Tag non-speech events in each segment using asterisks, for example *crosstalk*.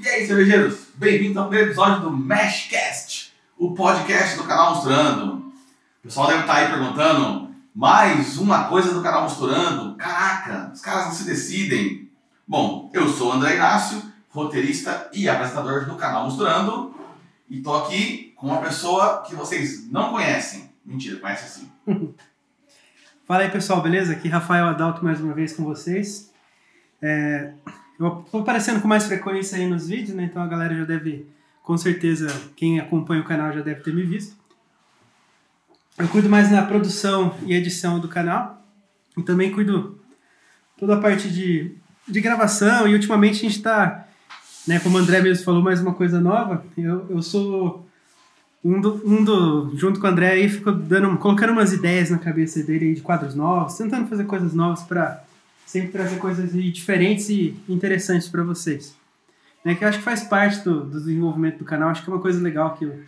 E aí, cervejeiros? Bem-vindos ao primeiro episódio do Mashcast, o podcast do canal Misturando. O pessoal deve estar aí perguntando, mais uma coisa do canal Misturando? Caraca, os caras não se decidem. Bom, eu sou o André Inácio, roteirista e apresentador do canal Misturando, e tô aqui com uma pessoa que vocês não conhecem. Mentira, conhece sim. *laughs* Fala aí pessoal, beleza? Aqui Rafael Adalto mais uma vez com vocês. É, eu tô aparecendo com mais frequência aí nos vídeos, né? Então a galera já deve, com certeza, quem acompanha o canal já deve ter me visto. Eu cuido mais na produção e edição do canal. E também cuido toda a parte de, de gravação. E ultimamente a gente está, né, como o André mesmo falou, mais uma coisa nova. Eu, eu sou um do, um do, junto com o André aí, ficou dando, colocando umas ideias na cabeça dele de quadros novos, tentando fazer coisas novas para sempre trazer coisas diferentes e interessantes para vocês. Né, que eu acho que faz parte do, do desenvolvimento do canal, acho que é uma coisa legal que o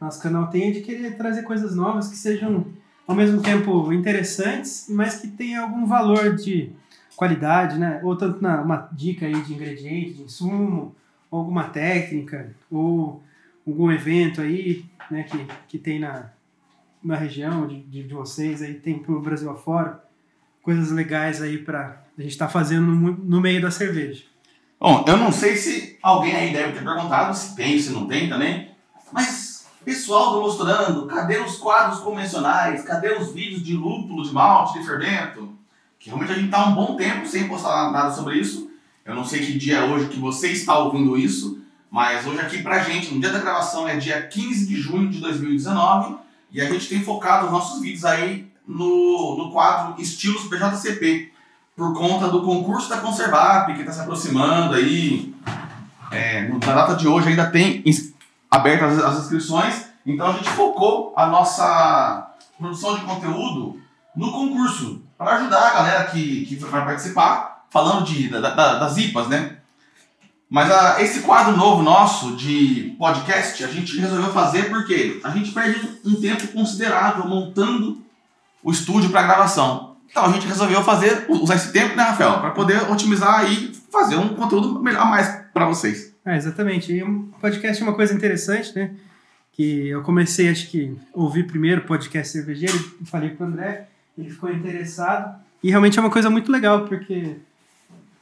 nosso canal tem, é de querer trazer coisas novas que sejam ao mesmo tempo interessantes, mas que tenham algum valor de qualidade, né? Ou tanto na, uma dica aí de ingrediente, de insumo, ou alguma técnica, ou algum evento aí, né, que, que tem na, na região de, de, de vocês, aí tem pro Brasil afora, coisas legais aí para a gente estar tá fazendo no, meio da cerveja. Bom, eu não sei se alguém aí deve ter perguntado, se tem, se não tem também, mas pessoal do Mostrando, cadê os quadros convencionais? Cadê os vídeos de lúpulo, de malte, de fermento? Que realmente a gente tá um bom tempo sem postar nada sobre isso. Eu não sei que dia é hoje que você está ouvindo isso, mas hoje aqui pra gente, no dia da gravação, é dia 15 de junho de 2019 e a gente tem focado os nossos vídeos aí no, no quadro Estilos BJCP, por conta do concurso da Conservap, que está se aproximando aí. É, na data de hoje ainda tem abertas as inscrições, então a gente focou a nossa produção de conteúdo no concurso, para ajudar a galera que, que vai participar, falando de, da, da, das IPAs, né? Mas a, ah, esse quadro novo nosso de podcast, a gente resolveu fazer porque a gente perde um tempo considerável montando o estúdio para gravação. Então a gente resolveu fazer, usar esse tempo, né, Rafael, para poder otimizar e fazer um conteúdo melhor a mais para vocês. É, exatamente. E o podcast é uma coisa interessante, né? Que eu comecei, acho que, ouvir primeiro podcast cervejeiro, falei para o André, ele ficou interessado. E realmente é uma coisa muito legal, porque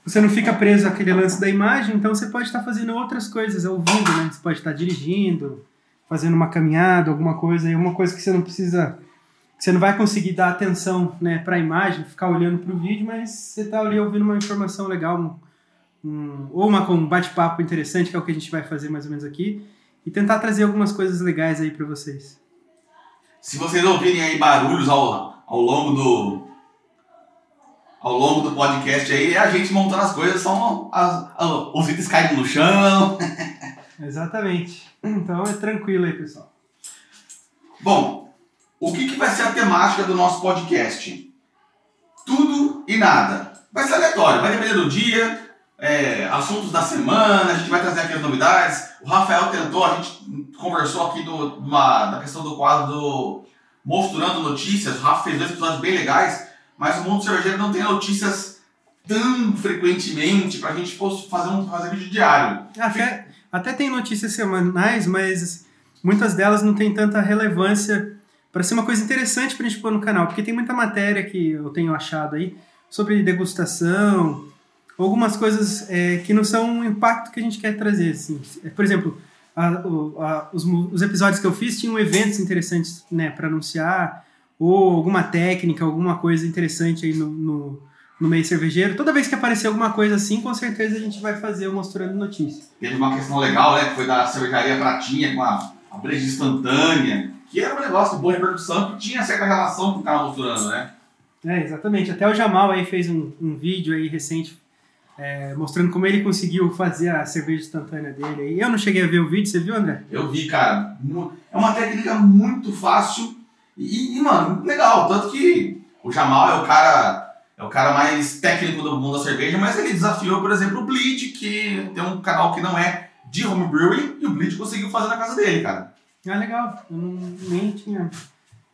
você não fica preso àquele lance da imagem, então você pode estar fazendo outras coisas, ouvindo, né? Você pode estar dirigindo, fazendo uma caminhada, alguma coisa, e uma coisa que você não precisa, você não vai conseguir dar atenção, né, para a imagem, ficar olhando para o vídeo, mas você está ali ouvindo uma informação legal, um, um, ou uma, um bate-papo interessante, que é o que a gente vai fazer mais ou menos aqui, e tentar trazer algumas coisas legais aí para vocês. Se vocês ouvirem aí barulhos ao, ao longo do, ao longo do podcast aí é a gente montando as coisas, são as, as, os itens caindo no chão. *laughs* Exatamente. Então é tranquilo aí, pessoal. Bom, o que, que vai ser a temática do nosso podcast? Tudo e nada. Vai ser aleatório, vai depender do dia, é, assuntos da semana, a gente vai trazer aqui as novidades. O Rafael tentou, a gente conversou aqui do, uma, da questão do quadro do Mostrando Notícias. O Rafa fez dois episódios bem legais mas o mundo cervejeiro não tem notícias tão frequentemente para a gente fazer um fazer vídeo diário. Até, até tem notícias semanais, mas muitas delas não têm tanta relevância para ser uma coisa interessante para a gente pôr no canal, porque tem muita matéria que eu tenho achado aí sobre degustação, algumas coisas é, que não são o impacto que a gente quer trazer. Assim. Por exemplo, a, a, os, os, episódios que eu fiz tinham eventos interessantes né, para anunciar, ou alguma técnica, alguma coisa interessante aí no, no, no, meio cervejeiro. Toda vez que aparecer alguma coisa assim, com certeza a gente vai fazer mostrando notícia. Teve uma questão legal, né? Que foi da cervejaria Pratinha com a, a breja instantânea, que era um negócio de boa repercussão, que tinha certa relação com o cara mostrando, né? É, exatamente. Até o Jamal aí fez um, um vídeo aí recente é, mostrando como ele conseguiu fazer a cerveja instantânea dele. Eu não cheguei a ver o vídeo, você viu, André? Eu vi, cara. É uma técnica muito fácil e, e, mano, legal. Tanto que o Jamal é o cara. É o cara mais técnico do mundo da cerveja, mas ele desafiou, por exemplo, o Bleed, que tem um canal que não é de homebrewing, e o Bleed conseguiu fazer na casa dele, cara. Ah, legal. Eu não, nem tinha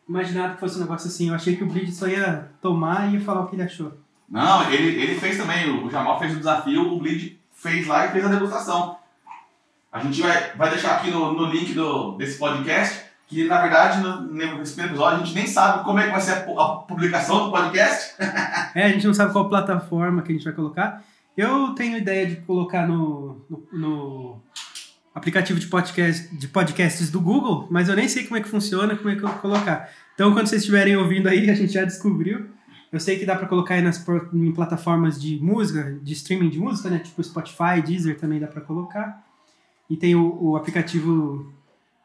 imaginado que fosse um negócio assim. Eu achei que o Bleed só ia tomar e ia falar o que ele achou. Não, ele, ele fez também. O Jamal fez o desafio, o Bleed fez lá e fez a degustação. A gente vai, vai deixar aqui no, no link do, desse podcast, que na verdade, no, nesse primeiro episódio, a gente nem sabe como é que vai ser a, a publicação do podcast. *laughs* é, a gente não sabe qual plataforma que a gente vai colocar. Eu tenho ideia de colocar no, no, no aplicativo de, podcast, de podcasts do Google, mas eu nem sei como é que funciona, como é que eu vou colocar. Então, quando vocês estiverem ouvindo aí, *laughs* a gente já descobriu. Eu sei que dá para colocar aí nas em plataformas de música, de streaming de música, né? Tipo Spotify, Deezer também dá para colocar. E tem o, o aplicativo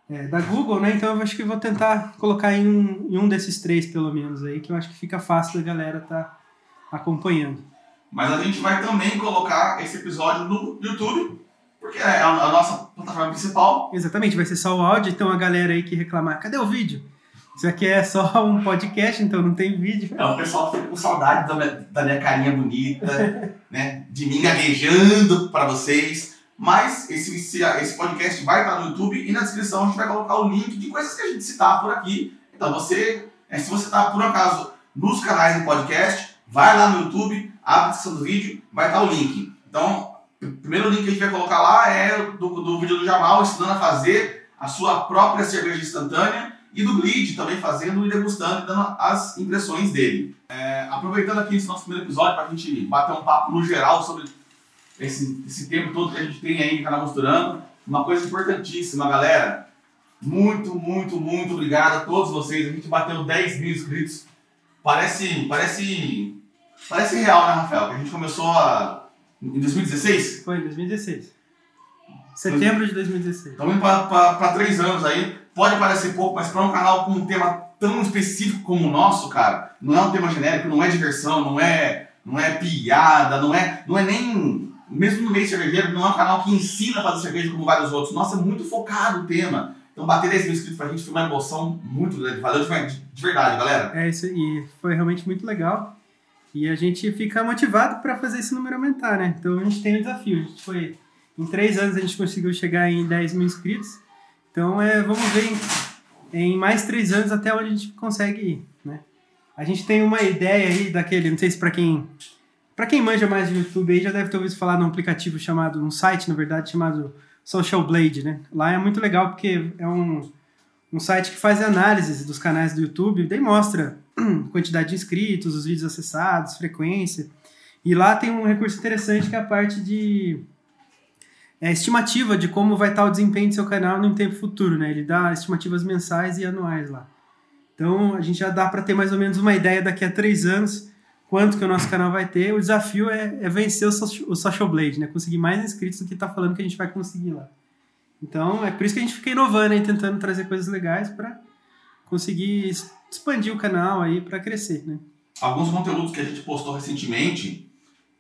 é, da Google, né? Então eu acho que vou tentar colocar em um, em um desses três, pelo menos, aí, que eu acho que fica fácil da galera tá acompanhando. Mas a gente vai também colocar esse episódio no YouTube, porque é a nossa plataforma principal. Exatamente, vai ser só o áudio, então a galera aí que reclamar, cadê o vídeo? Isso aqui é só *laughs* um podcast, então não tem vídeo. É, o pessoal fica com saudade da minha, da minha carinha bonita, *laughs* né? De mim gaguejando para vocês. Mas esse, esse, esse podcast vai estar no YouTube e na descrição a gente vai colocar o link de coisas que a gente citar por aqui. Então você, é, se você está por acaso nos canais do podcast, vai lá no YouTube, abre a descrição do vídeo, vai estar o link. Então, o primeiro link que a gente vai colocar lá é do, do vídeo do Jamal ensinando a fazer a sua própria cerveja instantânea e do Glid também fazendo e degustando e dando as impressões dele. É, aproveitando aqui esse nosso primeiro episódio para a gente bater um papo no geral sobre esse, esse tempo todo que a gente tem aí no canal Costurando, uma coisa importantíssima, galera. Muito, muito, muito obrigado a todos vocês. A gente bateu 10 mil inscritos. Parece, parece, parece real, né, Rafael? Que a gente começou a, em 2016? Foi, em 2016. Setembro de 2016. Estamos indo para três anos aí. Pode parecer pouco, mas para um canal com um tema tão específico como o nosso, cara, não é um tema genérico, não é diversão, não é, não é piada, não é, não é nem. Mesmo no meio cervejeiro, não é um canal que ensina a fazer cerveja como vários outros. Nossa, é muito focado o tema. Então, bater 10 mil inscritos pra gente foi uma emoção muito grande. Valeu de, de verdade, galera. É isso e foi realmente muito legal. E a gente fica motivado para fazer esse número aumentar, né? Então a gente tem um desafio. A gente foi. Em três anos a gente conseguiu chegar em 10 mil inscritos. Então, é, vamos ver em, em, mais três anos até onde a gente consegue ir, né? A gente tem uma ideia aí daquele, não sei se para quem para quem manja mais de YouTube aí já deve ter ouvido falar num aplicativo chamado, um site, na verdade, chamado Social Blade, né? Lá é muito legal porque é um, um site que faz análises dos canais do YouTube, daí mostra *clears throat* quantidade de inscritos, os vídeos acessados, frequência. E lá tem um recurso interessante que é a parte de é, estimativa de como vai estar o desempenho do seu canal no tempo futuro, né? Ele dá estimativas mensais e anuais lá. Então a gente já dá para ter mais ou menos uma ideia daqui a três anos quanto que o nosso canal vai ter. O desafio é, é vencer o, social, o Social Blade, né? Conseguir mais inscritos do que está falando que a gente vai conseguir lá. Então é por isso que a gente fica inovando aí, tentando trazer coisas legais para conseguir expandir o canal aí para crescer, né? Alguns conteúdos que a gente postou recentemente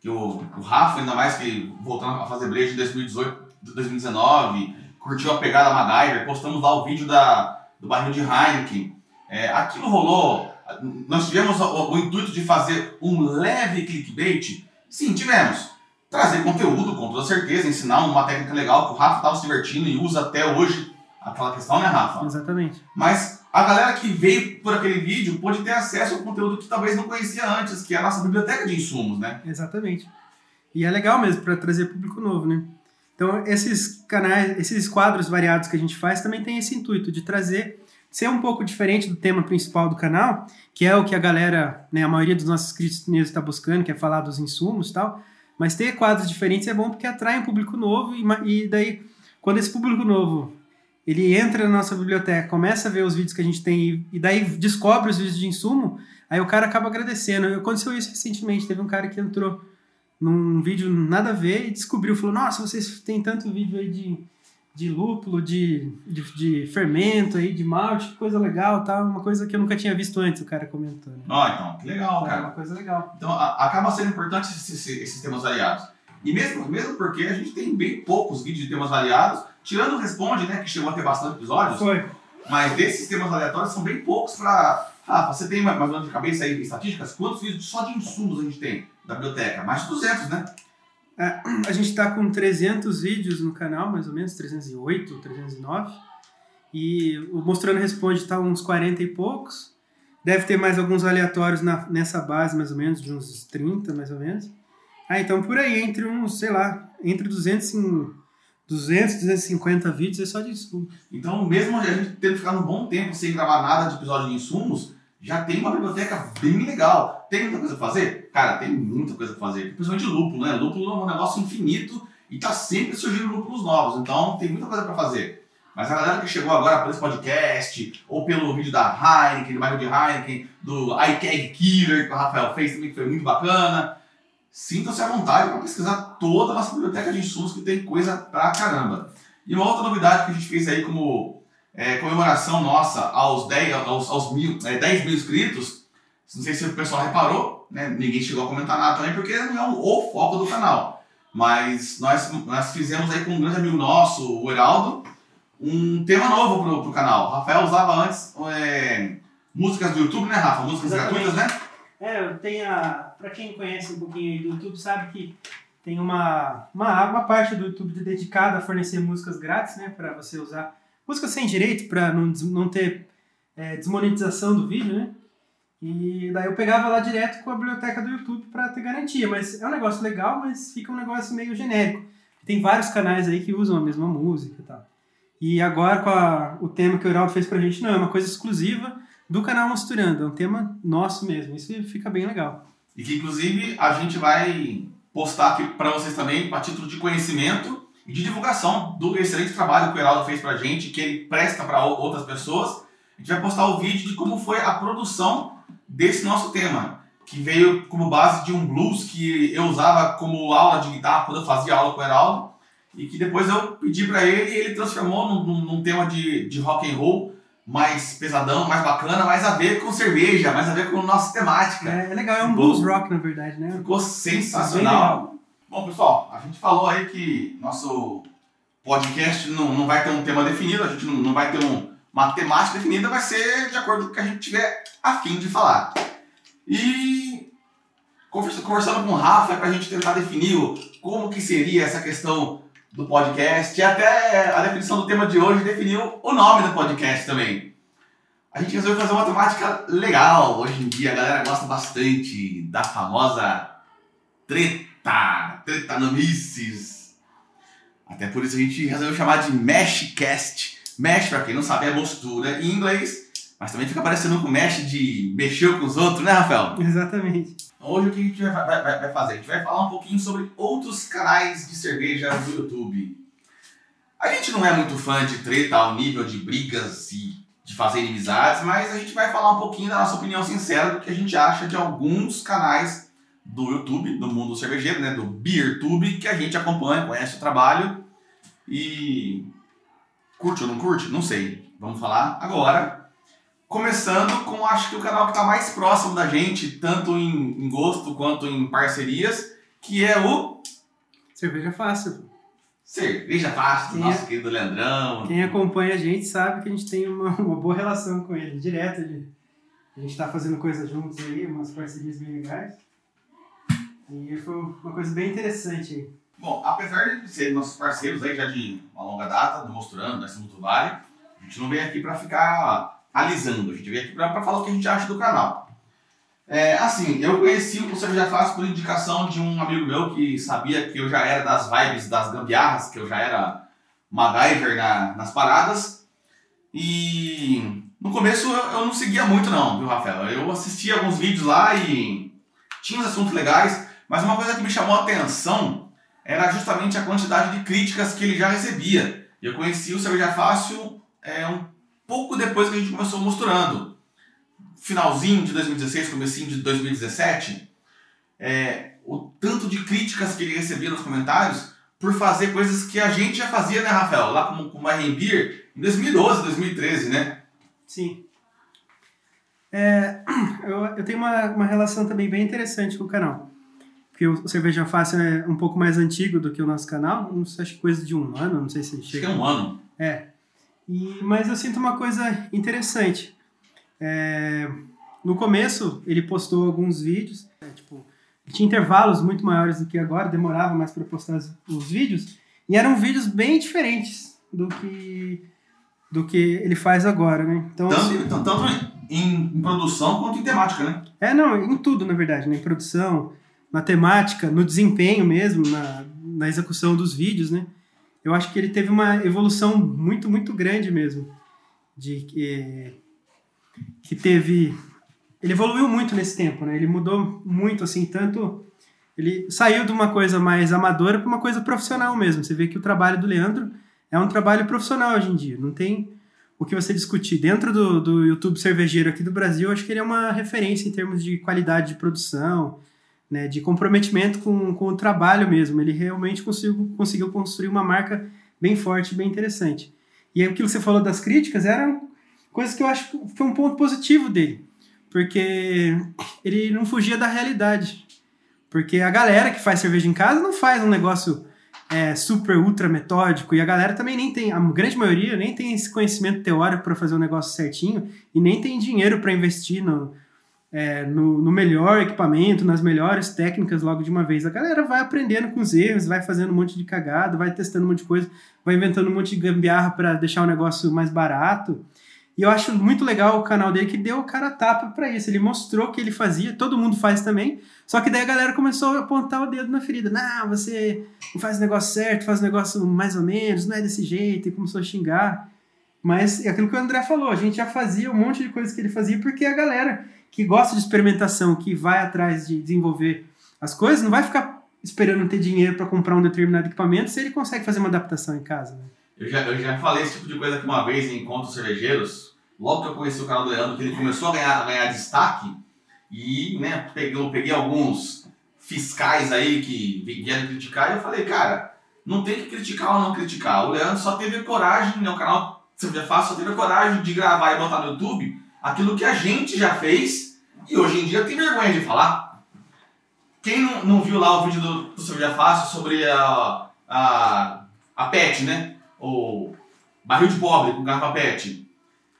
que o, o Rafa, ainda mais que voltando a fazer breja em 2018, 2019, curtiu a pegada MacGyver, postamos lá o vídeo da, do barril de Heineken. É, aquilo rolou. Nós tivemos o, o, intuito de fazer um leve clickbait? Sim, tivemos. Trazer conteúdo, com toda certeza, ensinar uma técnica legal que o Rafa estava se divertindo e usa até hoje aquela questão, né, Rafa? Exatamente. Mas a galera que veio por aquele vídeo pode ter acesso ao conteúdo que talvez não conhecia antes, que é a nossa biblioteca de insumos, né? Exatamente. E é legal mesmo para trazer público novo, né? Então, esses canais, esses quadros variados que a gente faz também tem esse intuito de trazer, ser um pouco diferente do tema principal do canal, que é o que a galera, né, a maioria dos nossos inscritos está buscando, que é falar dos insumos e tal. Mas ter quadros diferentes é bom porque atrai um público novo e, e daí, quando esse público novo ele entra na nossa biblioteca, começa a ver os vídeos que a gente tem e daí descobre os vídeos de insumo, aí o cara acaba agradecendo. Aconteceu isso recentemente, teve um cara que entrou num vídeo nada a ver e descobriu, falou, nossa, vocês têm tanto vídeo aí de, de lúpulo, de, de, de fermento aí, de malte, que coisa legal, tá? Uma coisa que eu nunca tinha visto antes, o cara comentando. Ah, então, que legal, é cara. uma coisa legal. Então, a, acaba sendo importante esses, esses temas variados. E mesmo, mesmo porque a gente tem bem poucos vídeos de temas variados, tirando o Responde, né, que chegou a ter bastante episódios. Foi. Mas desses temas aleatórios são bem poucos para. Ah, você tem mais ou menos de cabeça aí estatísticas? Quantos vídeos só de insumos a gente tem da biblioteca? Mais de 200, né? É, a gente está com 300 vídeos no canal, mais ou menos, 308, 309. E o Mostrando Responde está uns 40 e poucos. Deve ter mais alguns aleatórios na, nessa base, mais ou menos, de uns 30, mais ou menos. Ah, então por aí, entre uns, sei lá, entre 200 e 200, 250 vídeos é só de insumos. Então, mesmo a gente tendo ficado um bom tempo sem gravar nada de episódio de insumos, já tem uma biblioteca bem legal. Tem muita coisa pra fazer? Cara, tem muita coisa pra fazer. Principalmente lúpulo, né? Lúpulo é um negócio infinito e tá sempre surgindo lúpulos novos. Então, tem muita coisa pra fazer. Mas a galera que chegou agora por esse podcast, ou pelo vídeo da Heineken, do bairro de Heineken, do iCag Killer que o Rafael fez também, que foi muito bacana, sintam-se à vontade para pesquisar toda a nossa biblioteca de insumos, que tem coisa pra caramba. E uma outra novidade que a gente fez aí como é, comemoração nossa aos 10, aos, aos mil, é, 10 mil inscritos, não sei se o pessoal reparou, né? ninguém chegou a comentar nada também, porque não é o, foco do canal. Mas nós, nós fizemos aí com um grande amigo nosso, o Heraldo, um tema novo pro, pro canal. O Rafael usava antes é, músicas do YouTube, né, Rafa? Músicas Exatamente. gratuitas, né? É, eu tenho a. Pra quem conhece um pouquinho do YouTube, sabe que tem uma, uma, uma parte do YouTube dedicada a fornecer músicas grátis, né? Pra você usar. Músicas sem direito, pra não, não ter é, desmonetização do vídeo, né? E daí eu pegava lá direto com a biblioteca do YouTube pra ter garantia. Mas é um negócio legal, mas fica um negócio meio genérico. Tem vários canais aí que usam a mesma música e tal. E agora com a- o tema que o Heraldo fez pra gente, não, é uma coisa exclusiva do canal Misturando. É um tema nosso mesmo. Isso fica bem legal. E que inclusive a gente vai postar aqui para vocês também, a título de conhecimento e de divulgação do excelente trabalho que o Heraldo fez pra gente, que ele presta para outras pessoas. A gente vai postar o vídeo de como foi a produção desse nosso tema, que veio como base de um blues que eu usava como aula de guitarra quando eu fazia aula com o Heraldo, e que depois eu pedi para ele e ele transformou num- num tema de, de rock and roll mais pesadão, mais bacana, mais a ver com cerveja, mais a ver com nossa temática. É, é legal, é um Ficou- blues rock, na verdade, né? Ficou sensacional. Bom, pessoal, a gente falou aí que nosso podcast não, não vai ter um tema definido, a gente não, não vai ter um- uma temática definida, vai ser de acordo com o que a gente tiver a fim de falar. E conversa- conversando com o Rafa para a gente tentar definir como que seria essa questão do podcast e até a definição do tema de hoje definiu o nome do podcast também. A gente resolveu fazer uma temática legal. Hoje em dia a galera gosta bastante da famosa treta, tretanomices. Até por isso a gente resolveu chamar de Meshcast. Mesh, pra quem não sabe, é mostura em inglês, mas também fica parecendo com mesh de mexer com os outros, né, Rafael? Exatamente. Hoje o que a gente vai, vai- vai- fazer? A gente vai falar um pouquinho sobre outros canais de cerveja do YouTube. A gente não é muito fã de treta ao nível de brigas e de fazer inimizades, mas a gente vai falar um pouquinho da nossa opinião sincera do que a gente acha de alguns canais do YouTube, do mundo cervejeiro, né, do BeerTube, que a gente acompanha, conhece o trabalho e curte ou não curte? Não sei. Vamos falar agora. Começando com, acho que o canal que está mais próximo da gente, tanto em, em gosto quanto em parcerias, que é o Cerveja fácil. Cerveja Fácil, Quem é? nosso querido Leandrão. Quem acompanha a gente sabe que a gente tem uma, *laughs* uma boa relação com ele. Direto, ele, a gente tá fazendo coisas juntos aí, umas parcerias bem legais. E foi uma coisa bem interessante aí. Bom, apesar de ser nossos parceiros aí já de uma longa data, do Mostrando, da Mundo Vale, a gente não veio aqui para ficar alisando, a gente veio aqui para falar o que a gente acha do canal. É, assim, eu conheci o Cerveja Fácil por indicação de um amigo meu que sabia que eu já era das vibes das gambiarras, que eu já era MacGyver na, nas paradas. E no começo eu, não seguia muito não, viu, Rafael? Eu assistia alguns vídeos lá e tinha uns assuntos legais, mas uma coisa que me chamou a atenção era justamente a quantidade de críticas que ele já recebia. Eu conheci o Cerveja Fácil é, um pouco depois que a gente começou mostrando. Finalzinho de 2016, comecinho de 2017, é, o tanto de críticas que ele recebia nos comentários por fazer coisas que a gente já fazia, né, Rafael? Lá como, como a Beer em 2012, 2013, né? Sim. É, *clears throat* eu, eu tenho uma, uma relação também bem interessante com o canal. Porque o Cerveja Fácil é um pouco mais antigo do que o nosso canal. Não sei, acho que coisa de um ano, não sei se Acho que chega. é um ano. É. E, mas eu sinto uma coisa interessante. É, no começo, ele postou alguns vídeos, é, tipo, tinha intervalos muito maiores do que agora, demorava mais para postar os, os vídeos, e eram vídeos bem diferentes do que do que ele faz agora, né? Então, assim, Tanto, tanto em, em produção quanto em temática, né? é, não, em tudo, na verdade, né? Em produção, na temática, no desempenho mesmo, na, na execução dos vídeos, né? Eu acho que ele teve uma evolução muito, muito grande mesmo. De que, que teve. Ele evoluiu muito nesse tempo, né? Ele mudou muito, assim, tanto. Ele saiu de uma coisa mais amadora para uma coisa profissional mesmo. Você vê que o trabalho do Leandro é um trabalho profissional hoje em dia. Não tem o que você discutir. Dentro do, do YouTube cervejeiro aqui do Brasil, acho que ele é uma referência em termos de qualidade de produção, né, de comprometimento com, com o trabalho mesmo. Ele realmente conseguiu, conseguiu construir uma marca bem forte, bem interessante. E aquilo que você falou das críticas eram coisas que eu acho que foi um ponto positivo dele, porque ele não fugia da realidade. Porque a galera que faz cerveja em casa não faz um negócio é, super ultra metódico e a galera também nem tem, a grande maioria nem tem esse conhecimento teórico para fazer o negócio certinho e nem tem dinheiro para investir no, é, no, no, melhor equipamento, nas melhores técnicas logo de uma vez. A galera vai aprendendo com os erros, vai fazendo um monte de cagada, vai testando um monte de coisa, vai inventando um monte de gambiarra para deixar o negócio mais barato. E eu acho muito legal o canal dele que deu o cara tapa para isso. Ele mostrou que ele fazia, todo mundo faz também. Só que daí a galera começou a apontar o dedo na ferida. Não, você não faz o negócio certo, faz o negócio mais ou menos, não é desse jeito, e começou a xingar. Mas é aquilo que o André falou, a gente já fazia um monte de coisas que ele fazia porque a galera que gosta de experimentação, que vai atrás de desenvolver as coisas, não vai ficar esperando ter dinheiro para comprar um determinado equipamento se ele consegue fazer uma adaptação em casa. Né? Eu já, eu já falei esse tipo de coisa aqui uma vez em encontros cervejeiros, logo que eu conheci o canal do Leandro, que ele começou a ganhar, a ganhar destaque, e né, peguei, peguei alguns fiscais aí que vieram criticar, e eu falei, cara, não tem que criticar ou não criticar. O Leandro só teve coragem, né, o canal Cerveja Fácil só teve coragem de gravar e botar no YouTube aquilo que a gente já fez e hoje em dia tem vergonha de falar. Quem não, não viu lá o vídeo do, do Cerveja Fácil sobre a, a, a PET, né? O barril de pobre com garrafa PET.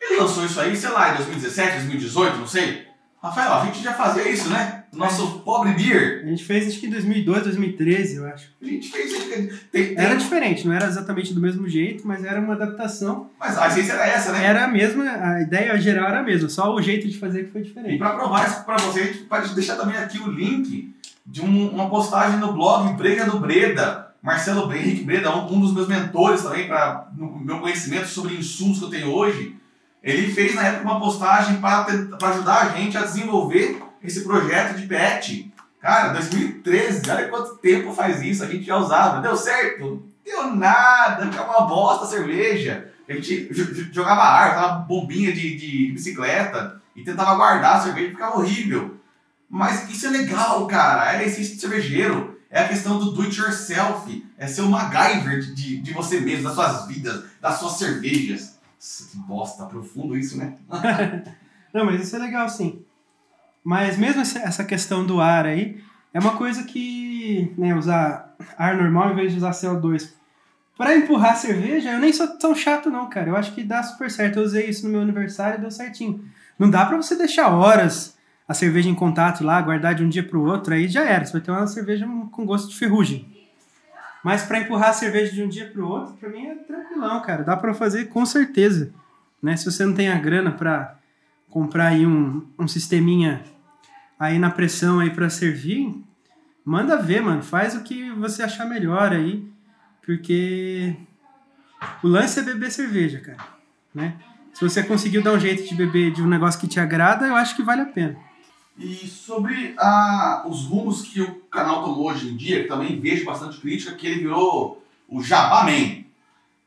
Ele lançou isso aí, sei lá, em 2017, 2018, não sei. Rafael, a gente já fazia isso, né? Nosso pobre beer. A gente fez acho que em 2002, 2013, eu acho. A gente fez. Tem, tem... Era diferente, não era exatamente do mesmo jeito, mas era uma adaptação. Mas a essência era essa, né? Era a mesma, a ideia geral era a mesma, só o jeito de fazer que foi diferente. E para provar isso para você, a gente pode deixar também aqui o link de um, uma postagem no blog Brega do Breda. Marcelo Henrique Breda, um, um dos meus mentores também, para no meu conhecimento sobre insumos que eu tenho hoje. Ele fez na época uma postagem para ajudar a gente a desenvolver esse projeto de PET. Cara, 2013, olha quanto tempo faz isso, a gente já usava. Deu certo? Deu nada, ficava uma bosta a cerveja. A gente jogava ar, tava bombinha de, de bicicleta e tentava guardar a cerveja, ficava horrível. Mas isso é legal, cara. É de cervejeiro. É a questão do do it yourself. É ser o MacGyver de, de você mesmo, das suas vidas, das suas cervejas. Nossa, que bosta, profundo isso, né? *laughs* Não, mas isso é legal sim. Mas mesmo essa questão do ar aí, é uma coisa que, né, usar ar normal em vez de usar CO2. Para empurrar cerveja, eu nem sou tão chato não, cara. Eu acho que dá super certo. Eu usei isso no meu aniversário e deu certinho. Não dá para você deixar horas a cerveja em contato lá, guardar de um dia para o outro, aí já era. Você vai ter uma cerveja com gosto de ferrugem. Mas para empurrar a cerveja de um dia para o outro, para mim é tranquilão, cara. Dá para fazer com certeza. Né? Se você não tem a grana para comprar aí um, um sisteminha aí na pressão aí para servir, manda ver, mano. Faz o que você achar melhor aí, porque o lance é beber cerveja, cara, né? Se você conseguiu dar um jeito de beber de um negócio que te agrada, eu acho que vale a pena. E sobre a, os rumos que o canal tomou hoje em dia, que também vejo bastante crítica, que ele virou o Jabá Man.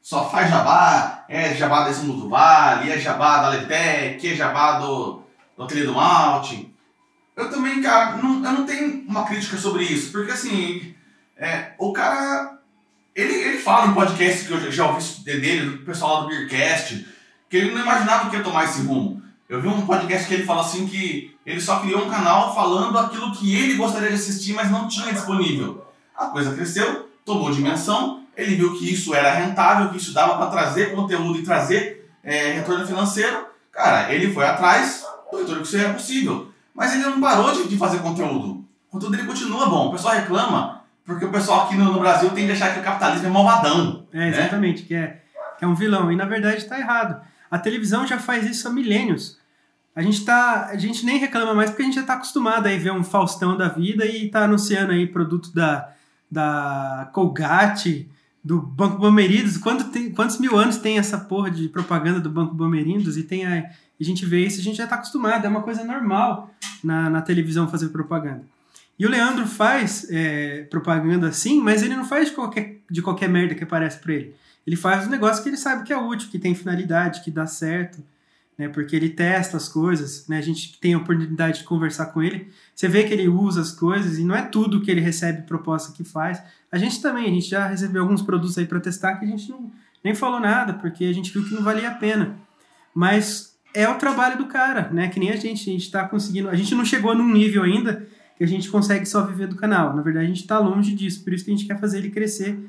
Só faz jabá, é jabá desse mundo do Vale, é jabá da Letec, é jabá do, do Ateliê do Malte. Eu também, cara, não, eu não tenho uma crítica sobre isso, porque assim, é, o cara. Ele, ele fala em podcast que eu já ouvi dele, do pessoal lá do Beercast, que ele não imaginava que ia tomar esse rumo. Eu vi um podcast que ele fala assim que ele só criou um canal falando aquilo que ele gostaria de assistir, mas não tinha disponível. A coisa cresceu, tomou dimensão, ele viu que isso era rentável, que isso dava para trazer conteúdo e trazer é, retorno financeiro. Cara, ele foi atrás do retorno que isso era possível. Mas ele não parou de, de fazer conteúdo. O conteúdo dele continua bom. O pessoal reclama porque o pessoal aqui no, no Brasil tem de achar que o capitalismo é malvadão. É, né? exatamente, que, é, que é um vilão. E na verdade está errado. A televisão já faz isso há milênios. A gente, tá, a gente nem reclama mais porque a gente já está acostumado a ver um Faustão da vida e está anunciando aí produto da, da Colgate, do Banco Bamerindos. Tem, quantos mil anos tem essa porra de propaganda do Banco Bamerindos? E tem a, a gente vê isso, a gente já está acostumado, é uma coisa normal na, na televisão fazer propaganda. E o Leandro faz é, propaganda assim, mas ele não faz de qualquer, de qualquer merda que aparece para ele. Ele faz um negócio que ele sabe que é útil, que tem finalidade, que dá certo, né? Porque ele testa as coisas, né? A gente tem a oportunidade de conversar com ele. Você vê que ele usa as coisas e não é tudo que ele recebe proposta que faz. A gente também, a gente já recebeu alguns produtos aí para testar que a gente não, nem falou nada, porque a gente viu que não valia a pena. Mas é o trabalho do cara, né? Que nem a gente, a gente está conseguindo. A gente não chegou num nível ainda que a gente consegue só viver do canal. Na verdade, a gente está longe disso, por isso que a gente quer fazer ele crescer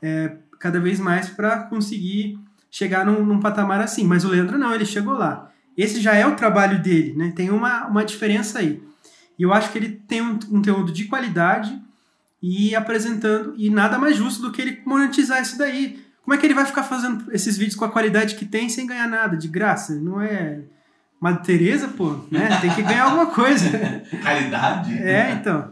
é, cada vez mais para conseguir chegar num, num, patamar assim. Mas o Leandro não, ele chegou lá. Esse já é o trabalho dele, né? Tem uma, uma diferença aí. E eu acho que ele tem um, um conteúdo de qualidade e apresentando, e nada mais justo do que ele monetizar isso daí. Como é que ele vai ficar fazendo esses vídeos com a qualidade que tem sem ganhar nada, de graça? Não é Madre Teresa, pô, né? Tem que ganhar alguma coisa. *laughs* Caridade. É, então.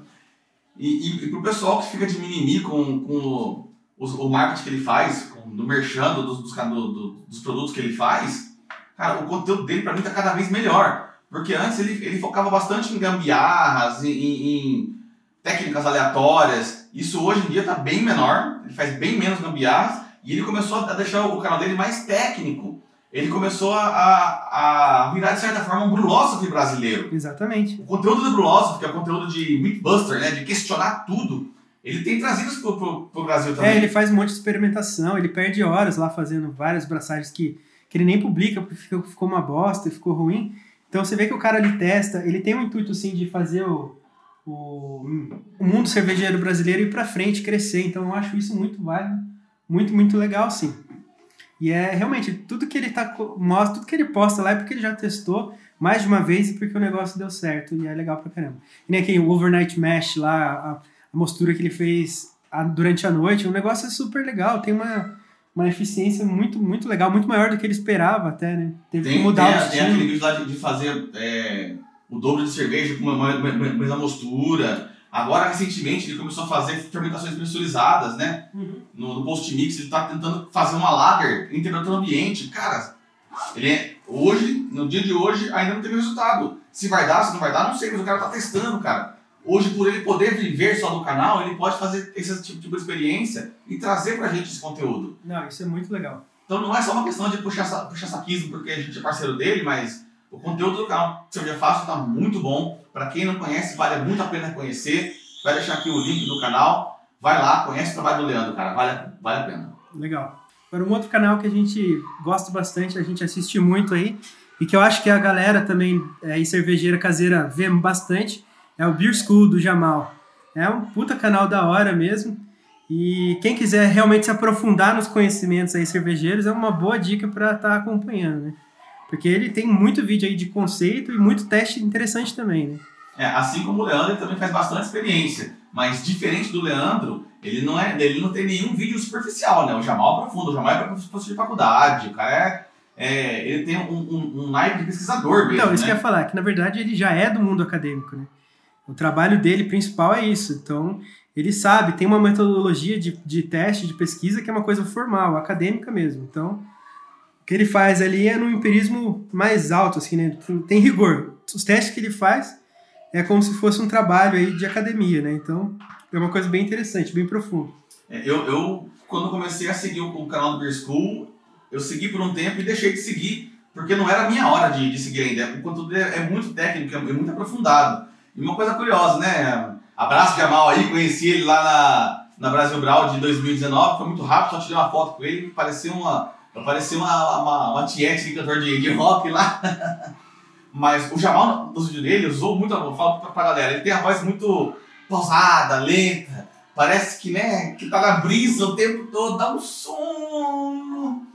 E, e, e pro pessoal que fica de mimimi com, com o, o, marketing que ele faz, do merchan, dos, dos, do, dos produtos que ele faz, cara, o conteúdo dele para mim tá cada vez melhor. Porque antes ele, ele focava bastante em gambiarras, em, em, técnicas aleatórias. Isso hoje em dia tá bem menor, ele faz bem menos gambiarras e ele começou a deixar o canal dele mais técnico ele começou a, a, virar, de certa forma, um Brulosophy brasileiro. Exatamente. O conteúdo do Brulosophy, que é o conteúdo de Mythbuster, né, de questionar tudo, ele tem trazido isso pro, pro, pro Brasil também. É, ele faz um monte de experimentação, ele perde horas lá fazendo várias braçagens que, que ele nem publica porque ficou, ficou uma bosta, ficou ruim. Então você vê que o cara ali testa, ele tem um intuito sim de fazer o, o, o mundo cervejeiro brasileiro ir para frente, crescer. Então eu acho isso muito válido, muito, muito legal sim. E é realmente tudo que ele tá mostra, tudo que ele posta lá é porque ele já testou mais de uma vez e porque o negócio deu certo e é legal pra caramba. E nem aquele overnight mesh lá, a mostura que ele fez a, durante a noite, o negócio é super legal, tem uma, uma eficiência muito, muito legal, muito maior do que ele esperava até, né? Teve tem, que mudar tem, o. Tem aquele vídeo lá de, de fazer é, o dobro de cerveja com uma mesma mostura. Agora, recentemente, ele começou a fazer fermentações pressurizadas, né? Uhum. No, no post-mix, ele está tentando fazer uma lager em temperatura ambiente. Cara, ele é, hoje, no dia de hoje, ainda não teve resultado. Se vai dar, se não vai dar, não sei, mas o cara está testando, cara. Hoje, por ele poder viver só do canal, ele pode fazer esse tipo, tipo de experiência e trazer pra gente esse conteúdo. Não, isso é muito legal. Então não é só uma questão de puxar, puxar saquismo porque a gente é parceiro dele, mas o conteúdo do canal Cerveja Fácil está muito bom. Para quem não conhece, vale muito a pena conhecer. Vai deixar aqui o link do canal. Vai lá, conhece o trabalho do Leandro, cara. Vale, vale a pena. Legal. Agora, um outro canal que a gente gosta bastante, a gente assiste muito aí, e que eu acho que a galera também é, em cervejeira caseira vê bastante, é o Beer School do Jamal. É um puta canal da hora mesmo. E quem quiser realmente se aprofundar nos conhecimentos aí cervejeiros, é uma boa dica para estar tá acompanhando, né? Porque ele tem muito vídeo aí de conceito e muito teste interessante também, né? É, assim como o Leandro, ele também faz bastante experiência. Mas diferente do Leandro, ele não, é, ele não tem nenhum vídeo superficial, né? O Jamal é profundo, o Jamal é professor de faculdade, o cara é, é ele tem um, um, um naipe de pesquisador mesmo, Então, isso né? que eu ia falar, que na verdade ele já é do mundo acadêmico, né? O trabalho dele principal é isso. Então, ele sabe, tem uma metodologia de, de teste, de pesquisa, que é uma coisa formal, acadêmica mesmo. Então, que ele faz ali é no empirismo mais alto, assim, né? Tem rigor. Os testes que ele faz é como se fosse um trabalho aí de academia, né? Então, é uma coisa bem interessante, bem profundo. É, eu, eu, quando comecei a seguir o, o canal do Beer School, eu segui por um tempo e deixei de seguir, porque não era a minha hora de, de seguir ainda. O conteúdo é, é muito técnico, é muito aprofundado. E uma coisa curiosa, né? Abraço Jamal aí, conheci ele lá na, na Brasil Brawl de 2019, foi muito rápido, só tirei uma foto com ele, parecia uma Parecia uma, uma, uma tiete de cantor de, de rock lá. *laughs* Mas o Jamal, no vídeo dele, usou muito, eu falo pra, pra galera, ele tem a voz muito pausada, lenta. Parece que, né, que tá na brisa o tempo todo, dá um sono.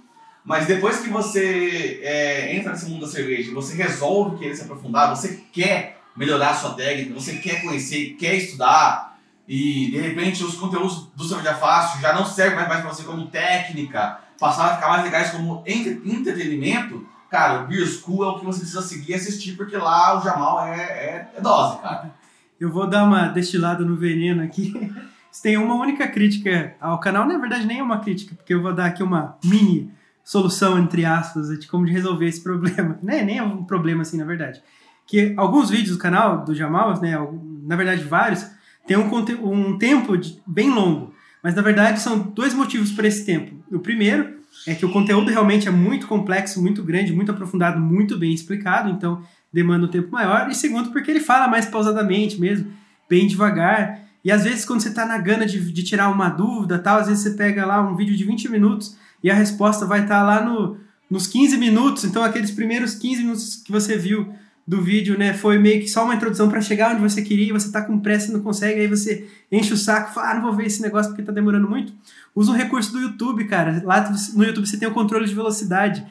Mas depois que você é, entra nesse mundo da cerveja, você resolve querer se aprofundar, você quer melhorar a sua técnica, você quer conhecer, quer estudar, e de repente os conteúdos do Cerveja Fácil já não servem mais para você como técnica, passaram a ficar mais legais como entretenimento, cara, o Beer School é o que você precisa seguir e assistir, porque lá o Jamal é, é, é dose, cara. Eu vou dar uma destilada no veneno aqui. *laughs* Se tem uma única crítica ao canal, na verdade nem é uma crítica, porque eu vou dar aqui uma mini solução, entre aspas, de como resolver esse problema. *laughs* Nem, nem é um problema assim, na verdade. Que alguns vídeos do canal do Jamal, né, na verdade vários, tem um, um tempo de, bem longo. Mas na verdade são dois motivos para esse tempo. O primeiro é que o conteúdo realmente é muito complexo, muito grande, muito aprofundado, muito bem explicado, então demanda um tempo maior. E segundo, porque ele fala mais pausadamente mesmo, bem devagar. E às vezes, quando você está na gana de, de, tirar uma dúvida, tal, às vezes você pega lá um vídeo de 20 minutos e a resposta vai estar tá lá no, nos 15 minutos. Então, aqueles primeiros 15 minutos que você viu do vídeo, né, foi meio que só uma introdução para chegar onde você queria, você tá com pressa e não consegue, aí você enche o saco, fala, ah, não vou ver esse negócio porque tá demorando muito. Usa o recurso do YouTube, cara. Lá no YouTube você tem o controle de velocidade.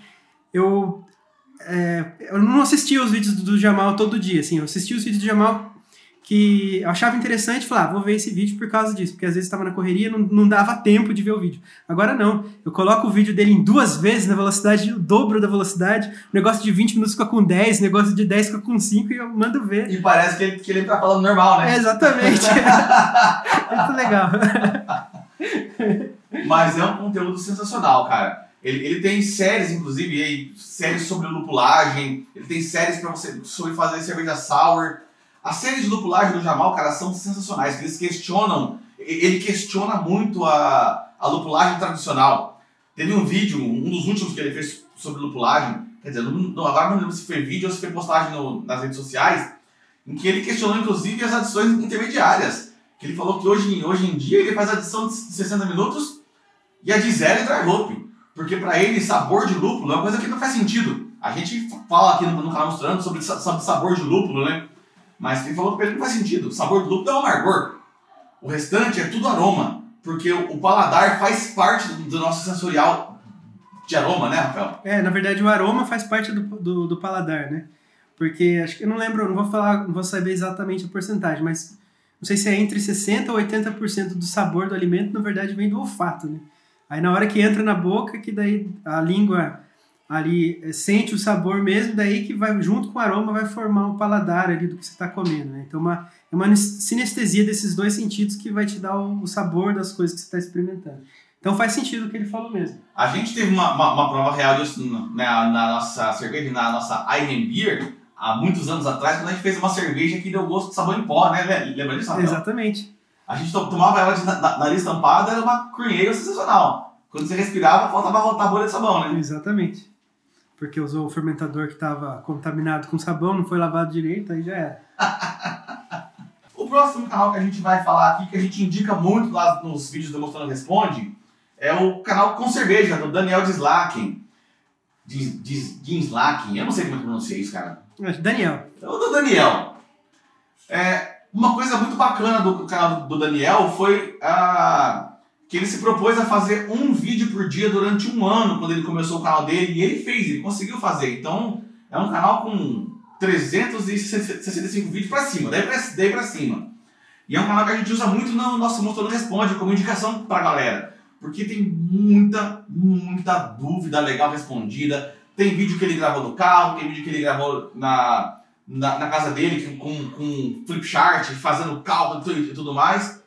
Eu é, eu não assistia os vídeos do Jamal todo dia, assim, eu assistia os vídeos do Jamal que eu achava interessante, falar, ah, vou ver esse vídeo por causa disso, porque às vezes estava na correria não, não dava tempo de ver o vídeo. Agora não, eu coloco o vídeo dele em duas vezes, na velocidade, o dobro da velocidade, o negócio de 20 minutos fica com 10, o negócio de 10 fica com 5 e eu mando ver. E parece que ele, que ele tá falando normal, né? É, exatamente. *laughs* Muito legal. Mas é um conteúdo sensacional, cara. Ele, ele tem séries, inclusive, aí, séries sobre lupulagem, ele tem séries para você sobre fazer cerveja sour. As séries de lupulagem do Jamal, cara, são sensacionais, eles questionam, ele questiona muito a, a lupulagem tradicional. Teve um vídeo, um dos últimos que ele fez sobre lupulagem, quer dizer, não, agora não lembro se foi vídeo ou se foi postagem no, nas redes sociais, em que ele questionou, inclusive, as adições intermediárias. Que ele falou que hoje, hoje em dia ele faz adição de 60 minutos e a de zero e dry hop. Porque para ele, sabor de lúpulo é uma coisa que não faz sentido. A gente fala aqui no, no canal mostrando sobre, sobre sabor de lúpulo, né? Mas ele falou pra ele não faz sentido. O sabor do lúpulo é o amargor. O restante é tudo aroma. Porque o, paladar faz parte do, do, nosso sensorial de aroma, né, Rafael? É, na verdade o aroma faz parte do, do, do paladar, né? Porque acho que eu não lembro, não vou falar, não vou saber exatamente a porcentagem, mas não sei se é entre 60% ou 80% do sabor do alimento, na verdade, vem do olfato, né? Aí na hora que entra na boca, que daí a língua ali eh, sente o sabor mesmo, daí que vai junto com o aroma vai formar um paladar ali do que você está comendo. Né? Então uma, é uma sinestesia desses dois sentidos que vai te dar o, sabor das coisas que você está experimentando. Então faz sentido o que ele falou mesmo. A gente teve uma, uma, uma prova real disso né, na nossa cerveja, na nossa Iron Beer, há muitos anos atrás, quando a gente fez uma cerveja que deu gosto de sabor em pó, né? Lembra disso? Rafael? Exatamente. A gente tomava ela de nariz tampado, era uma cream sensacional. Quando você respirava, faltava a bolha de sabão, né? Exatamente. Porque usou o fermentador que estava contaminado com sabão, não foi lavado direito, aí já era. *laughs* o próximo canal que a gente vai falar aqui, que a gente indica muito lá nos vídeos do Mostrando Responde, é o canal Com Cerveja, do Daniel Dislaken. Dislaken, eu não sei como é que pronuncia isso, cara. Daniel. É o do Daniel. É, uma coisa muito bacana do canal do Daniel foi a, que ele se propôs a fazer um vídeo por dia durante um ano quando ele começou o canal dele e ele fez, ele conseguiu fazer. Então é um canal com 365 vídeos para cima, daí pra, daí pra cima. E é um canal que a gente usa muito no nosso Motor Responde como indicação para a galera. Porque tem muita, muita dúvida legal respondida. Tem vídeo que ele gravou no carro, tem vídeo que ele gravou na, na, na casa dele com, com flip chart, fazendo cálculo e tudo mais.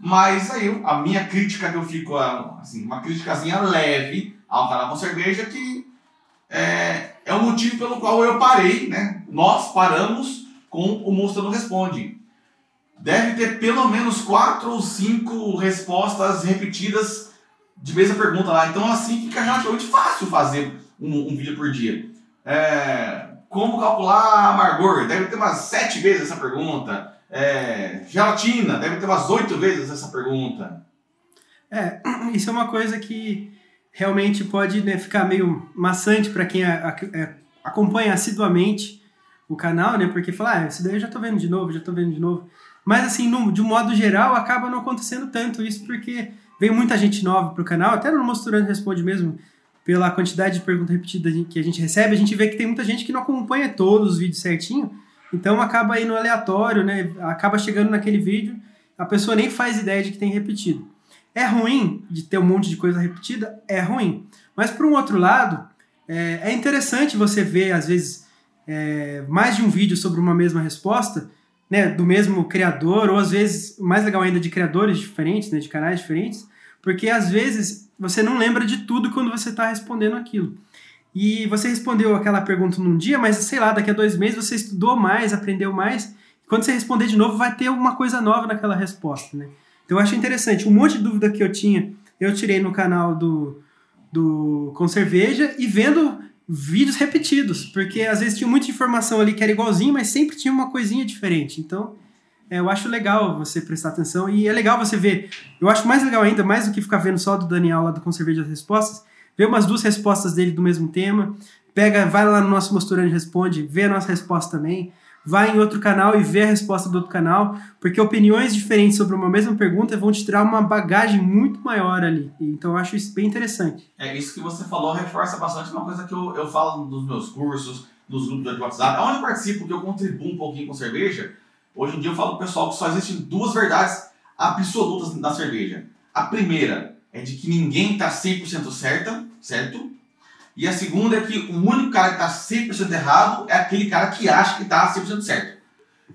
Mas aí a minha crítica que eu fico, assim, uma criticazinha leve ao canal com cerveja que é, é o motivo pelo qual eu parei, né? Nós paramos com o Monstro Não Responde. Deve ter pelo menos quatro ou cinco respostas repetidas de mesma pergunta lá. Então assim fica relativamente fácil fazer um, um vídeo por dia. É, como calcular amargor? Deve ter umas sete vezes essa pergunta. É, gelatina? Deve ter umas oito vezes essa pergunta. É, *clears throat* isso é uma coisa que realmente pode né, ficar meio maçante para quem é, acompanha assiduamente o canal, né? Porque fala, ah, isso daí eu já tô vendo de novo, já tô vendo de novo. Mas assim, no, de um modo geral, acaba não acontecendo tanto isso, porque vem muita gente nova pro canal, até no Mostrando Responde mesmo, pela quantidade de perguntas repetidas que a gente recebe, a gente vê que tem muita gente que não acompanha todos os vídeos certinho, então acaba aí no aleatório, né? Acaba chegando naquele vídeo, a pessoa nem faz ideia de que tem repetido. É ruim de ter um monte de coisa repetida? É ruim. Mas por um outro lado, é, é interessante você ver, às vezes, é, mais de um vídeo sobre uma mesma resposta, né, do mesmo criador, ou às vezes, mais legal ainda, de criadores diferentes, né, de canais diferentes, porque às vezes você não lembra de tudo quando você está respondendo aquilo. E você respondeu aquela pergunta num dia, mas sei lá, daqui a dois meses você estudou mais, aprendeu mais. Quando você responder de novo, vai ter alguma coisa nova naquela resposta, né? Então eu achei interessante. Um monte de dúvida que eu tinha, eu tirei no canal do, do Com Cerveja e vendo vídeos repetidos, porque às vezes tinha muita informação ali que era igualzinho, mas sempre tinha uma coisinha diferente. Então, é, eu acho legal você prestar atenção e é legal você ver. Eu acho mais legal ainda, mais do que ficar vendo só do Daniel lá do Com Cerveja as respostas, ver umas duas respostas dele do mesmo tema, pega, vai lá no nosso Mosturando e responde, vê a nossa resposta também, vai em outro canal e vê a resposta do outro canal, porque opiniões diferentes sobre uma mesma pergunta vão te tirar uma bagagem muito maior ali. Então eu acho isso bem interessante. É isso que você falou, reforça bastante uma coisa que eu, eu falo nos meus cursos, nos grupos de WhatsApp, onde eu participo, que eu contribuo um pouquinho com cerveja. Hoje em dia eu falo pro pessoal que só existem duas verdades absolutas na cerveja. A primeira é de que ninguém está 100% certa, certo? E a segunda é que o único cara que está 100% errado é aquele cara que acha que está 100% certo.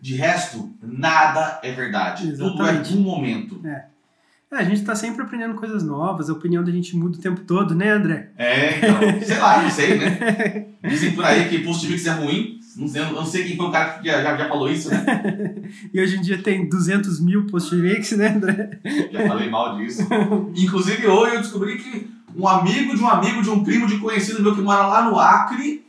De resto, nada é verdade. Exatamente. Tudo é um momento. É. É, a gente está sempre aprendendo coisas novas, a opinião da gente muda o tempo todo, né, André? É, então, sei lá, não sei, né? *laughs* Dizem por aí que Post-Mix é ruim. Não sei, eu não sei quem foi o cara que já, já, já falou isso, né? *laughs* e hoje em dia tem 200 mil post-mix, né, André? Já falei mal disso. Inclusive, hoje eu descobri que um amigo de um amigo de um primo de conhecido meu que mora lá no Acre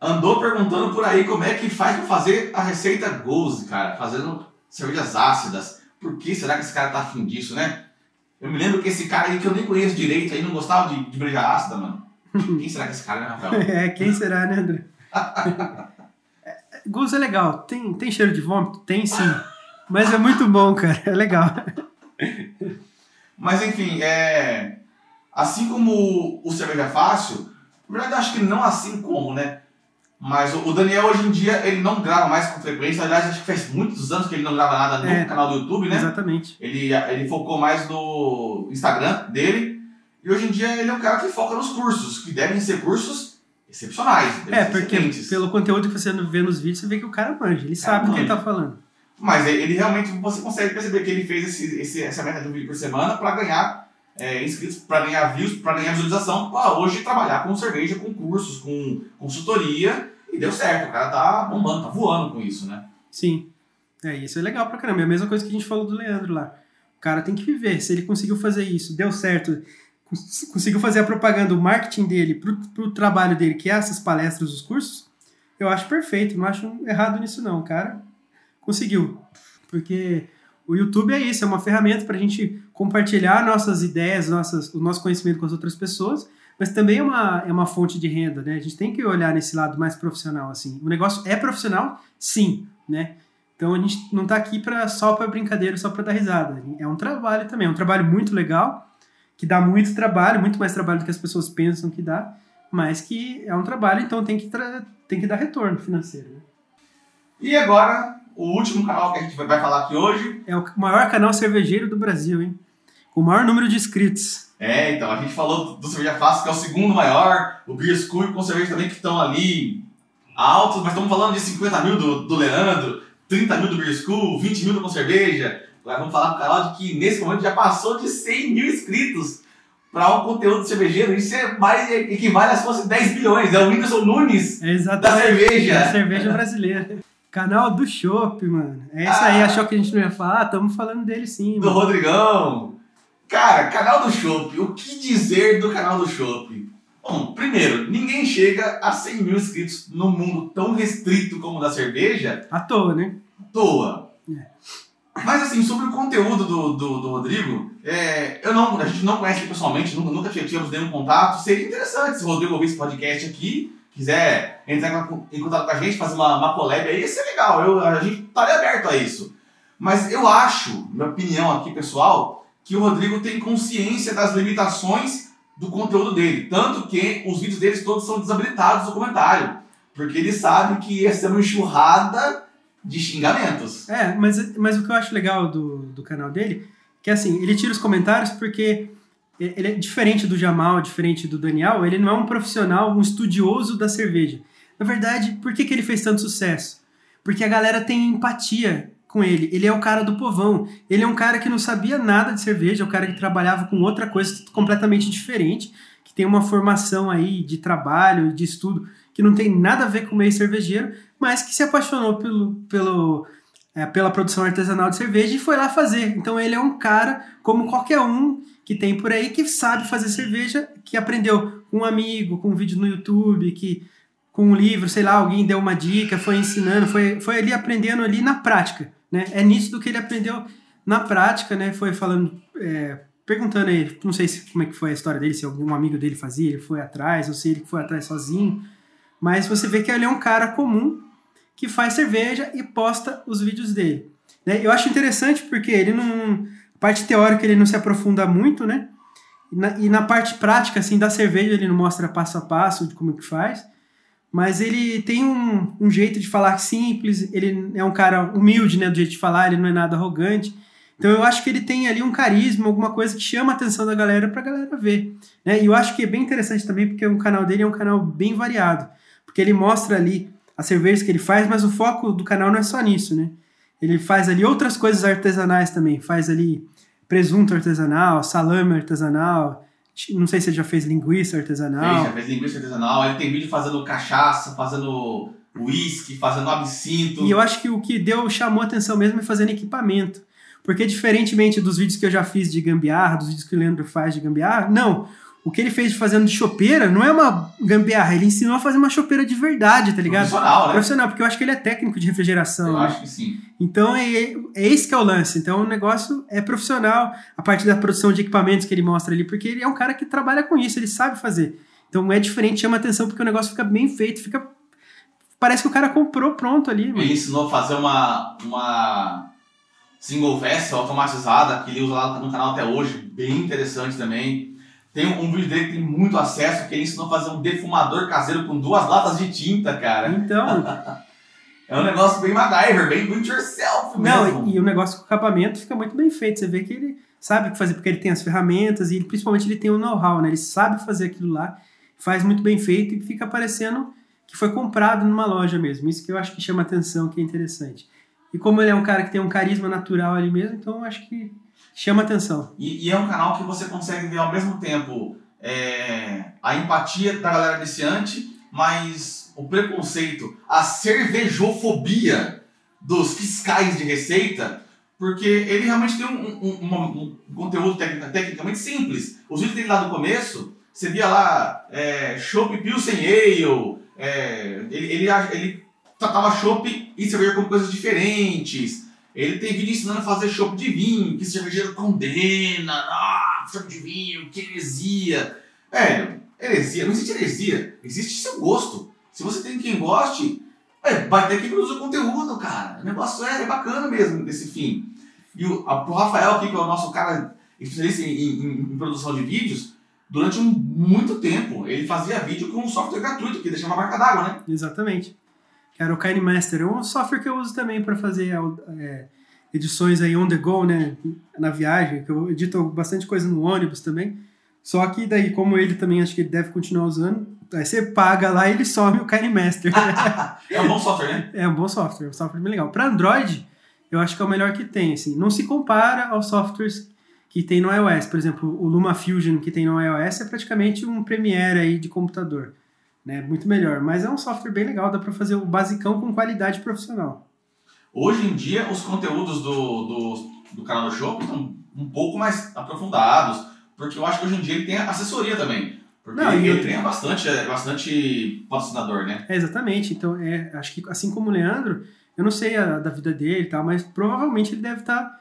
andou perguntando por aí como é que faz pra fazer a receita Goze, cara, fazendo cervejas ácidas. Por que será que esse cara tá afim disso, né? Eu me lembro que esse cara aí que eu nem conheço direito aí não gostava de, de breja ácida, mano. Quem será que é esse cara, né, Rafael? *laughs* É, quem será, né, André? *laughs* Gozo é legal. Tem, tem cheiro de vômito? Tem sim. Mas é muito bom, cara. É legal. Mas enfim, é... assim como o cerveja é fácil, na verdade eu acho que não assim como, né? Mas o Daniel hoje em dia ele não grava mais com frequência. Aliás, acho que faz muitos anos que ele não grava nada no É. canal do YouTube, né? Exatamente. Ele, ele focou mais no Instagram dele. E hoje em dia ele é um cara que foca nos cursos, que devem ser cursos excepcionais. É, porque pelo conteúdo que você vê nos vídeos, você vê que o cara manja. Ele sabe o que ele tá falando. Mas ele realmente, você consegue perceber que ele fez esse, esse, essa meta de um vídeo por semana para ganhar é, inscritos, para ganhar views, para ganhar visualização, para hoje trabalhar com cerveja, com cursos, com consultoria. E deu certo, o cara tá bombando, tá voando com isso, né? Sim. É, isso é legal pra caramba. É a mesma coisa que a gente falou do Leandro lá. O cara tem que viver. Se ele conseguiu fazer isso, deu certo, cons- conseguiu fazer a propaganda, o marketing dele pro, pro trabalho dele, que é essas palestras, os cursos, eu acho perfeito. Não acho errado nisso, não. O cara conseguiu. Porque o YouTube é isso, é uma ferramenta pra gente compartilhar nossas ideias, nossas, o nosso conhecimento com as outras pessoas, mas também é uma, é uma fonte de renda, né? A gente tem que olhar nesse lado mais profissional, assim. O negócio é profissional, sim, né? Então a gente não tá aqui pra, só para brincadeira, só para dar risada. É um trabalho também, é um trabalho muito legal, que dá muito trabalho, muito mais trabalho do que as pessoas pensam que dá, mas que é um trabalho, então tem que, tem que dar retorno financeiro. né? E agora, o último canal que a gente vai falar aqui hoje. É o maior canal cervejeiro do Brasil, hein? Com o maior número de inscritos. É, então, a gente falou do Cerveja Fácil, que é o segundo maior, o Beer School e o Concerveja também, que estão ali altos, mas estamos falando de 50 mil do, do Leandro, 30 mil do Beer School, 20 mil do Concerveja. Agora vamos falar com o canal de que nesse momento já passou de 100 mil inscritos para um conteúdo cervejeiro. Isso é mais, equivale a se fosse 10 bilhões. É o Whindersson Nunes É da cerveja. Da cerveja brasileira. Canal do Chopp, mano. É isso aí, Ah. achou que a gente não ia falar? Estamos falando dele sim, do mano. Rodrigão. Cara, canal do Chopp. O que dizer do canal do Chopp? Bom, primeiro, ninguém chega a 100 mil inscritos num mundo tão restrito como o da cerveja À toa, né? à toa. É. Mas assim, sobre o conteúdo do, do, do Rodrigo, é, eu não, a gente não conhece ele pessoalmente, nunca, nunca tínhamos nenhum contato. Seria interessante se o Rodrigo ouvisse esse podcast aqui, quiser entrar em contato com a gente, fazer uma, uma collab aí, ia ser legal. Eu, a gente estaria aberto a isso. Mas eu acho, minha opinião aqui pessoal, que o Rodrigo tem consciência das limitações do conteúdo dele. Tanto que os vídeos deles todos são desabilitados no comentário. Porque ele sabe que ia ser uma enxurrada de xingamentos. É, mas, mas o que eu acho legal do, do canal dele, que é assim, ele tira os comentários porque ele é diferente do Jamal, diferente do Daniel, ele não é um profissional, um estudioso da cerveja. Na verdade, por que, que ele fez tanto sucesso? porque a galera tem empatia com ele. Ele é o cara do povão. Ele é um cara que não sabia nada de cerveja, é um cara que trabalhava com outra coisa completamente diferente, que tem uma formação aí de trabalho, de estudo, que não tem nada a ver com o meio cervejeiro, mas que se apaixonou pelo, pelo, é, pela produção artesanal de cerveja e foi lá fazer. Então ele é um cara como qualquer um que tem por aí que sabe fazer cerveja, que aprendeu com um amigo, com um vídeo no YouTube, que com um livro, sei lá, alguém deu uma dica, foi ensinando, foi, foi ali aprendendo ali na prática, né? É nítido que ele aprendeu na prática, né? Foi falando, é, perguntando aí, não sei se, como é que foi a história dele, se algum amigo dele fazia, ele foi atrás, ou se ele foi atrás sozinho, mas você vê que ele é um cara comum que faz cerveja e posta os vídeos dele. Né? Eu acho interessante porque ele não, a parte teórica ele não se aprofunda muito, né? E na, e na parte prática, assim, da cerveja ele não mostra passo a passo de como que faz, mas ele tem um, um, jeito de falar simples, ele é um cara humilde, né, do jeito de falar, ele não é nada arrogante. Então eu acho que ele tem ali um carisma, alguma coisa que chama a atenção da galera pra galera ver. Né? E eu acho que é bem interessante também, porque o canal dele é um canal bem variado. Porque ele mostra ali as cervejas que ele faz, mas o foco do canal não é só nisso, né? Ele faz ali outras coisas artesanais também. Faz ali presunto artesanal, salame artesanal, não sei se ele já fez linguiça artesanal. Fez, já fez linguiça artesanal. Ele tem vídeo fazendo cachaça, fazendo uísque, fazendo absinto. E eu acho que o que deu, chamou atenção mesmo é fazendo equipamento. Porque diferentemente dos vídeos que eu já fiz de gambiarra, dos vídeos que o Leandro faz de gambiarra, não o que ele fez fazendo de chopeira não é uma gambiarra, ele ensinou a fazer uma chopeira de verdade, tá ligado? Profissional, né? Profissional, porque eu acho que ele é técnico de refrigeração. Eu né? acho que sim. Então é, é esse que é o lance. Então o negócio é profissional, a partir da produção de equipamentos que ele mostra ali, porque ele é um cara que trabalha com isso, ele sabe fazer. Então é diferente, chama atenção porque o negócio fica bem feito, fica. Parece que o cara comprou pronto ali. Mano. Ele ensinou a fazer uma, uma single vessel automatizada que ele usa lá no canal até hoje, bem interessante também. Tem um, vídeo dele que tem muito acesso, que ele ensinou a fazer um defumador caseiro com duas latas de tinta, cara. Então. *laughs* é um negócio bem MacGyver, bem do yourself mesmo. Não, e o negócio com o acabamento fica muito bem feito. Você vê que ele sabe o que fazer, porque ele tem as ferramentas e ele, principalmente ele tem o know-how, né? Ele sabe fazer aquilo lá, faz muito bem feito e fica parecendo que foi comprado numa loja mesmo. Isso que eu acho que chama atenção, que é interessante. E como ele é um cara que tem um carisma natural ali mesmo, então eu acho que chama atenção. E, e, é um canal que você consegue ver ao mesmo tempo é, a empatia da galera iniciante, mas o preconceito, a cervejofobia dos fiscais de receita, porque ele realmente tem um, um, um, um conteúdo tecnica, tecnicamente simples. Os vídeos dele lá no começo, você via lá é, Chopp Pilsen Ale, é, ele, ele, ele tratava Chopp e cerveja como coisas diferentes. Ele tem vídeo ensinando a fazer chopp de vinho, que cervejeiro condena, ah, chopp de vinho, que heresia. Velho, heresia, não existe heresia, existe seu gosto. Se você tem quem goste, é, vai ter que produzir o conteúdo, cara. O negócio é, é bacana mesmo desse fim. E o, a, o Rafael aqui, que é o nosso cara especialista em, em, em produção de vídeos, durante um, muito tempo ele fazia vídeo com um software gratuito que deixava marca d'água, né? Exatamente que era o KineMaster. É um software que eu uso também para fazer é, edições aí on the go, né, na viagem, que eu edito bastante coisa no ônibus também. Só que daí, como ele também acho que ele deve continuar usando, aí você paga lá e ele some o KineMaster. *laughs* é um bom software, né? É um bom software, é um software bem legal. Para Android, eu acho que é o melhor que tem, assim. Não se compara aos softwares que tem no iOS. Por exemplo, o LumaFusion que tem no iOS é praticamente um Premiere aí de computador né? Muito melhor. Mas é um software bem legal, dá para fazer o basicão com qualidade profissional. Hoje em dia, os conteúdos do, do, do canal do Show estão um pouco mais aprofundados, porque eu acho que hoje em dia ele tem assessoria também. Porque Não, ele, tem bastante, é, bastante patrocinador, né? É, exatamente. Então, é, acho que assim como o Leandro, eu não sei a, da vida dele e tal, mas provavelmente ele deve estar tá,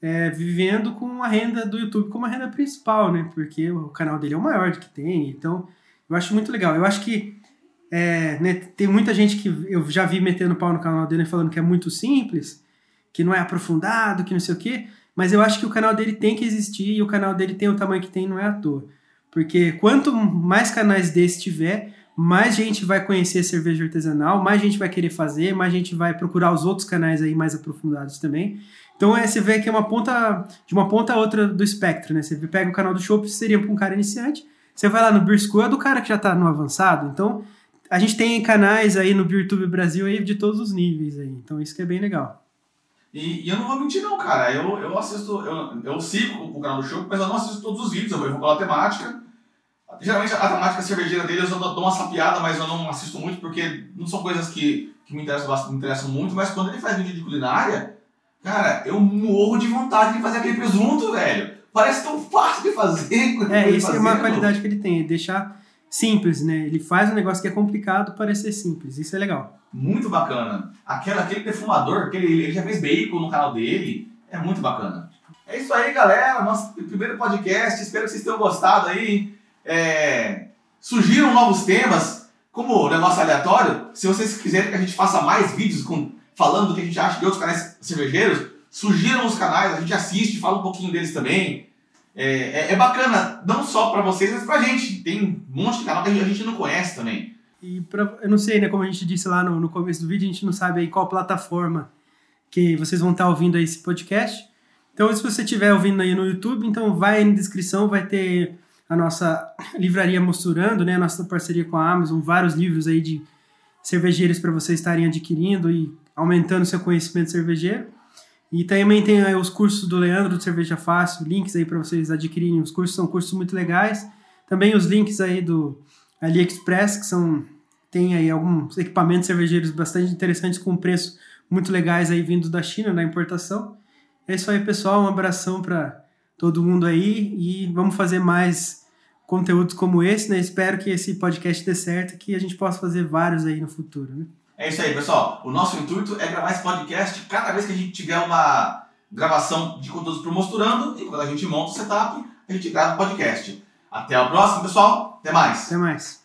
é, vivendo com a renda do YouTube como a renda principal, né? Porque o canal dele é o maior que tem. Então, eu acho muito legal. Eu acho que é, né, tem muita gente que eu já vi metendo pau no canal dele falando que é muito simples, que não é aprofundado, que não sei o quê, mas eu acho que o canal dele tem que existir e o canal dele tem o tamanho que tem, não é à toa. Porque quanto mais canais desse tiver, mais gente vai conhecer cerveja artesanal, mais gente vai querer fazer, mais gente vai procurar os outros canais aí mais aprofundados também. Então é, você vê que é uma ponta de uma ponta a outra do espectro, né? Você pega o canal do Chopp, seria para um cara iniciante, você vai lá no Beer School, é do cara que já está no avançado. Então, a gente tem canais aí no YouTube Brasil aí de todos os níveis aí. Então isso que é bem legal. E, e eu não vou mentir não, cara. Eu, eu assisto, eu, eu sigo o canal do show, mas eu não assisto todos os vídeos, eu vou pela temática. Geralmente a temática cervejeira deles eu dou uma sapiada, mas eu não assisto muito porque não são coisas que, que me, interessam, me interessam muito, mas quando ele faz vídeo de culinária, cara, eu morro de vontade de fazer aquele presunto, velho. Parece tão fácil de fazer. *laughs* É, isso é uma qualidade que ele tem, é deixar simples, né? Ele faz um negócio que é complicado parecer simples. Isso é legal. Muito bacana. Aquele, aquele defumador, aquele, ele já fez bacon no canal dele. É muito bacana. É isso aí, galera. Nosso primeiro podcast. Espero que vocês tenham gostado aí. É... Surgiram novos temas, como negócio aleatório. Se vocês quiserem que a gente faça mais vídeos com, falando do que a gente acha de outros canais cervejeiros, surgiram os canais, a gente assiste, fala um pouquinho deles também. É, é, é bacana, não só para vocês, mas pra gente. Tem um monte de canal que a gente não conhece também. E pra, eu não sei, né, como a gente disse lá no, no começo do vídeo, a gente não sabe aí qual plataforma que vocês vão estar ouvindo aí esse podcast. Então, se você estiver ouvindo aí no YouTube, então vai na descrição, vai ter a nossa livraria Mosturando, né, a nossa parceria com a Amazon, vários livros aí de cervejeiros para vocês estarem adquirindo e aumentando seu conhecimento cervejeiro. E também tem aí os cursos do Leandro do Cerveja Fácil, links aí para vocês adquirirem os cursos, são cursos muito legais. Também os links aí do AliExpress, que são tem aí alguns equipamentos cervejeiros bastante interessantes com preços muito legais aí vindo da China, da importação. É isso aí, pessoal, um abração para todo mundo aí e vamos fazer mais conteúdos como esse, né? Espero que esse podcast dê certo, que a gente possa fazer vários aí no futuro, né? É isso aí, pessoal. O nosso intuito é gravar esse podcast cada vez que a gente tiver uma gravação de conteúdos pro Mosturando e quando a gente monta o setup, a gente grava o podcast. Até a próxima, pessoal. Até mais. Até mais.